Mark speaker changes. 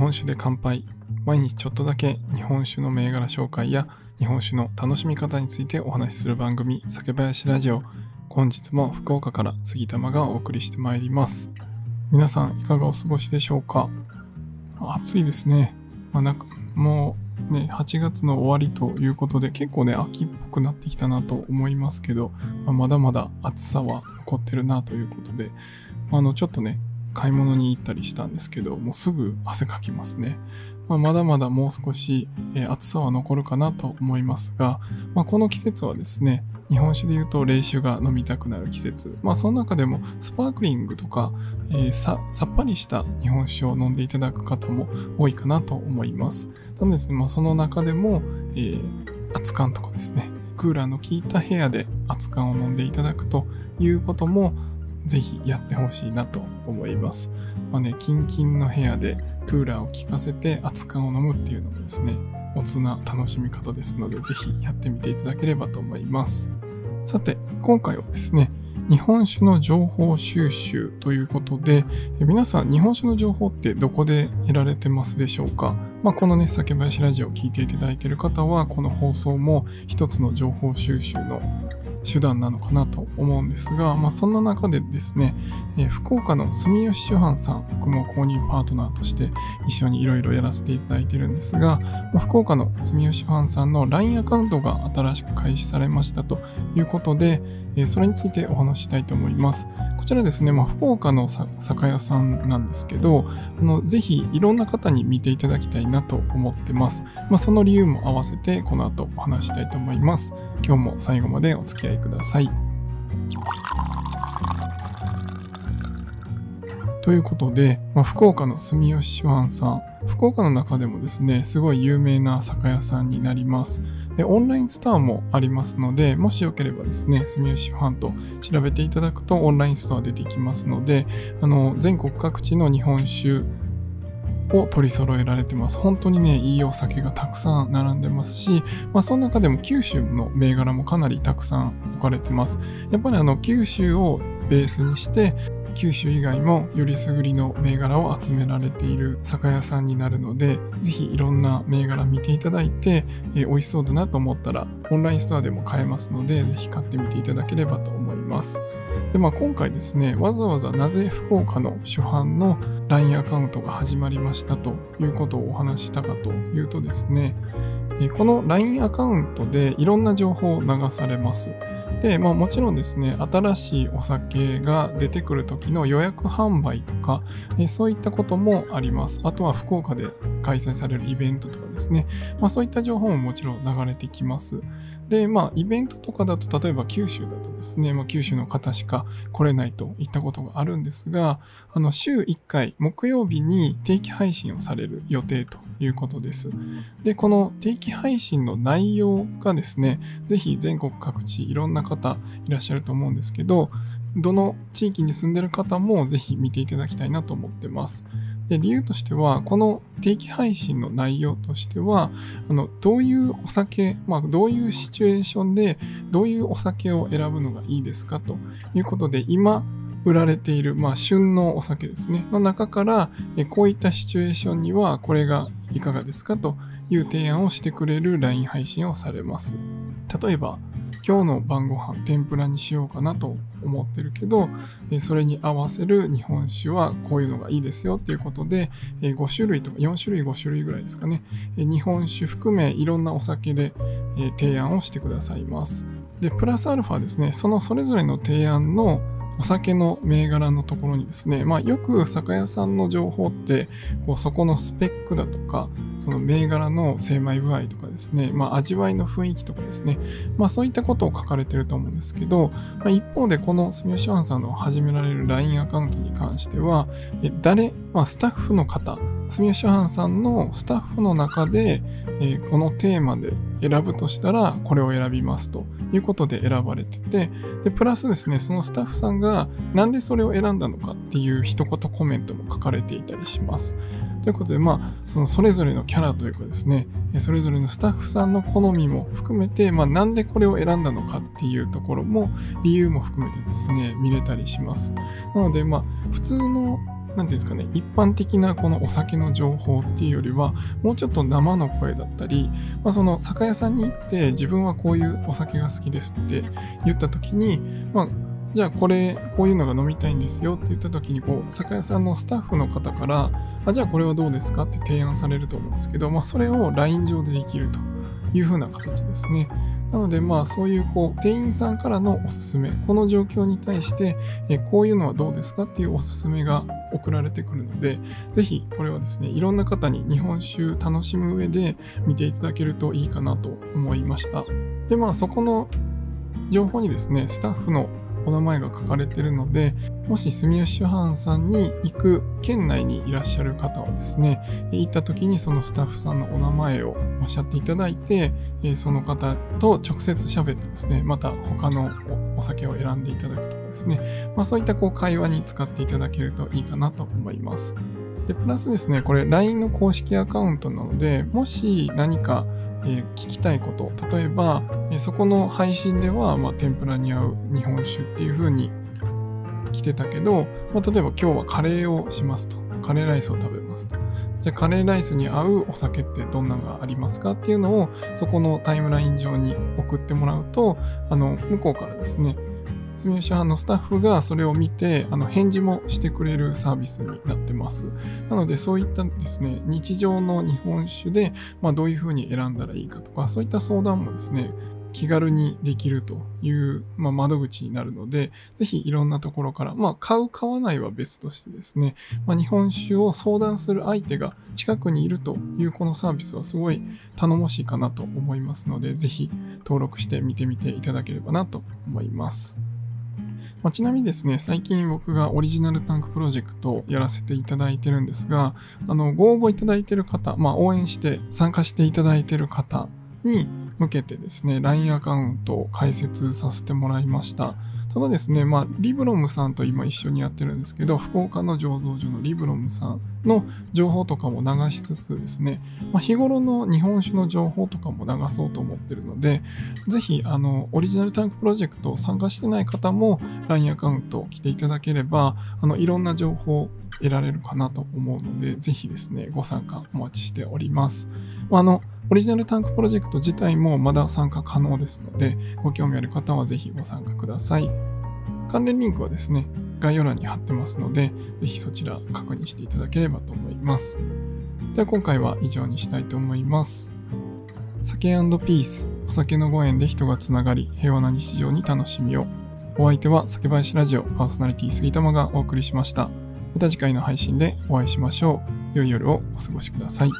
Speaker 1: 本酒で乾杯。毎日ちょっとだけ日本酒の銘柄紹介や日本酒の楽しみ方についてお話しする番組酒林ラジオ。本日も福岡から杉玉がお送りしてまいります。皆さんいかがお過ごしでしょうか？暑いですね、まあ、なんかもうね8月の終わりということで結構ね秋っぽくなってきたなと思いますけど、まあ、まだまだ暑さは残ってるなということで、ま、あのちょっとね買い物に行ったりしたんですけど、もうすぐ汗かきますね。まあ、まだまだもう少し、えー、暑さは残るかなと思いますが、まあ、この季節はですね、日本酒で言うと冷酒が飲みたくなる季節。まあその中でもスパークリングとか、えー、ささっぱりした日本酒を飲んでいただく方も多いかなと思います。ただですね、まあその中でも、えー、熱燗とかですね、クーラーの効いた部屋で熱燗を飲んでいただくということもぜひやってほしいなと思います。まあね、キンキンの部屋でクーラーを効かせて熱燗を飲むっていうのもですね、おつな楽しみ方ですので、ぜひやってみていただければと思います。さて、今回はですね、日本酒の情報収集ということで、皆さん日本酒の情報ってどこで得られてますでしょうか？まあ、このね、酒林ラジオを聞いていただいている方は、この放送も一つの情報収集の手段なのかなと思うんですが、まあ、そんな中でですね、えー、福岡の住吉酒販さん、僕も公認パートナーとして一緒にいろいろやらせていただいてるんですが、まあ、福岡の住吉酒販さんの LINE アカウントが新しく開始されましたということで、えー、それについてお話ししたいと思います。こちらですね、まあ、福岡の酒屋さんなんですけど、あのぜひいろんな方に見ていただきたいなと思ってます。まあ、その理由も合わせてこの後お話したいと思います。今日も最後までお付き合いください。ということで、まあ、福岡の住吉酒販さん、福岡の中でもですね、すごい有名な酒屋さんになります。で、オンラインストアもありますので、もしよければですね、住吉酒販と調べていただくとオンラインストア出てきますので、あの、全国各地の日本酒を取り揃えられてます。本当にね、いいお酒がたくさん並んでますし、まあ、その中でも九州の銘柄もかなりたくさん置かれてます。やっぱりあの、九州をベースにして、九州以外もよりすぐりの銘柄を集められている酒屋さんになるので、ぜひいろんな銘柄見ていただいて、えー、美味しそうだなと思ったら、オンラインストアでも買えますので、ぜひ買ってみていただければと思います。で、まあ、今回ですね、わざわざなぜ福岡の主犯の LINE アカウントが始まりましたということをお話したかというとですね、この LINE アカウントでいろんな情報を流されます。で、まあもちろんですね、新しいお酒が出てくる時の予約販売とか、えそういったこともあります。あとは福岡で開催されるイベントとかですね、まあそういった情報ももちろん流れてきます。で、まあイベントとかだと、例えば九州だとですね、まあ、九州の方しか来れないといったことがあるんですが、あの週1回木曜日に定期配信をされる予定ということです。で、この定期配信の内容がですね、ぜひ全国各地いろんな方いらっしゃると思うんですけど、どの地域に住んでる方もぜひ見ていただきたいなと思ってます。で、理由としては、この定期配信の内容としては、あの、どういうお酒、まあ、どういうシチュエーションで、どういうお酒を選ぶのがいいですかということで、今、売られている、まあ、旬のお酒ですね、の中から、こういったシチュエーションには、これがいかがですかという提案をしてくれる LINE 配信をされます。例えば、今日の晩ご飯天ぷらにしようかなと思ってるけど、えそれに合わせる日本酒はこういうのがいいですよっていうことで、え5種類とか4種類5種類ぐらいですかね。え日本酒含めいろんなお酒でえ提案をしてくださいます。で、プラスアルファですね、そのそれぞれの提案のお酒の銘柄のところにですね、まあ、よく酒屋さんの情報って、こうそこのスペックだとか、その銘柄の精米具合とかですね、まあ、味わいの雰囲気とかですね、まあ、そういったことを書かれてると思うんですけど、まあ、一方でこの住吉湾さんの始められる LINE アカウントに関しては、誰、まあ、スタッフの方、住吉藩さんのスタッフの中で、えー、このテーマで選ぶとしたらこれを選びますということで選ばれててでプラスですねそのスタッフさんがなんでそれを選んだのかっていう一言コメントも書かれていたりします。ということでまあそのそれぞれのキャラというかですねそれぞれのスタッフさんの好みも含めて、まあ、なんでこれを選んだのかっていうところも理由も含めてですね見れたりします。なのでまあ普通のなんていうんですかね、一般的なこのお酒の情報っていうよりは、もうちょっと生の声だったり、まあ、その酒屋さんに行って自分はこういうお酒が好きですって言った時に、まあ、じゃあこれ、こういうのが飲みたいんですよって言った時に、こう、酒屋さんのスタッフの方から、あ、じゃあこれはどうですかって提案されると思うんですけど、まあそれを LINE 上でできるという風な形ですね。なので、まあ、そういう、こう、店員さんからのおすすめ、この状況に対して、えこういうのはどうですかっていうおすすめが送られてくるので、ぜひ、これはですね、いろんな方に日本酒楽しむ上で見ていただけるといいかなと思いました。で、まあ、そこの情報にですね、スタッフのお名前が書かれているので、もし住吉藩さんに行く県内にいらっしゃる方はですね、行った時にそのスタッフさんのお名前をおっしゃっていただいて、その方と直接喋ってですね、また他のお酒を選んでいただくとかですね、まあ、そういったこう会話に使っていただけるといいかなと思います。で、プラスですね、これ LINE の公式アカウントなので、もし何か、聞きたいこと、例えば、そこの配信では、ま、天ぷらに合う日本酒っていう風に来てたけど、まあ、例えば今日はカレーをしますと。カレーライスを食べますと。じゃあカレーライスに合うお酒ってどんなのがありますかっていうのをそこのタイムライン上に送ってもらうと、あの、向こうからですね、住吉班のスタッフがそれを見て、あの、返事もしてくれるサービスになってます。なので、そういったですね、日常の日本酒で、まあ、どういうふうに選んだらいいかとか、そういった相談もですね、気軽にできるという、まあ、窓口になるので、ぜひいろんなところから、まあ、買う、買わないは別としてですね、まあ、日本酒を相談する相手が近くにいるというこのサービスはすごい頼もしいかなと思いますので、ぜひ登録して見てみていただければなと思います。まあ、ちなみにですね、最近僕がオリジナルタンクプロジェクトをやらせていただいてるんですが、あの、ご応募いただいてる方、まあ、応援して参加していただいてる方に向けてですね、LINE アカウントを開設させてもらいました。ただですね、まあ、リブロムさんと今一緒にやってるんですけど、福岡の醸造所のリブロムさんの情報とかも流しつつですね、まあ、日頃の日本酒の情報とかも流そうと思ってるので、ぜひ、あの、オリジナルタンクプロジェクト参加してない方も LINE アカウントを来ていただければ、あの、いろんな情報得られるかなと思うので、ぜひですね、ご参加お待ちしております。まあの、オリジナルタンクプロジェクト自体もまだ参加可能ですので、ご興味ある方はぜひご参加ください。関連リンクはですね、概要欄に貼ってますので、ぜひそちら確認していただければと思います。では今回は以上にしたいと思います。酒ピース、お酒のご縁で人がつながり、平和な日常に楽しみを。お相手は酒林ラジオパーソナリティ杉玉がお送りしました。また次回の配信でお会いしましょう。良い夜をお過ごしください。